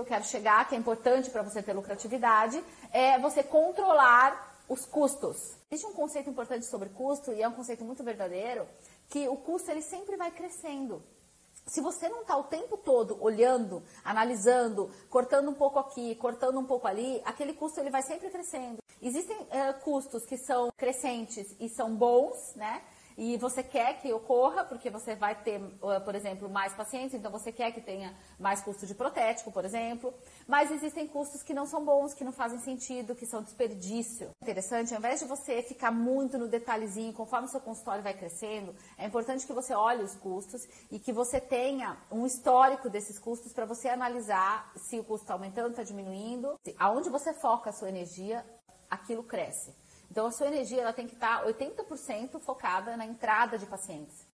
eu quero chegar, que é importante para você ter lucratividade, é você controlar os custos. Existe um conceito importante sobre custo, e é um conceito muito verdadeiro, que o custo ele sempre vai crescendo. Se você não está o tempo todo olhando, analisando, cortando um pouco aqui, cortando um pouco ali, aquele custo ele vai sempre crescendo. Existem uh, custos que são crescentes e são bons, né? E você quer que ocorra, porque você vai ter, por exemplo, mais pacientes, então você quer que tenha mais custo de protético, por exemplo. Mas existem custos que não são bons, que não fazem sentido, que são desperdício. Interessante, ao invés de você ficar muito no detalhezinho, conforme o seu consultório vai crescendo, é importante que você olhe os custos e que você tenha um histórico desses custos para você analisar se o custo está aumentando, está diminuindo. Aonde você foca a sua energia, aquilo cresce. Então, a sua energia ela tem que estar 80% focada na entrada de pacientes.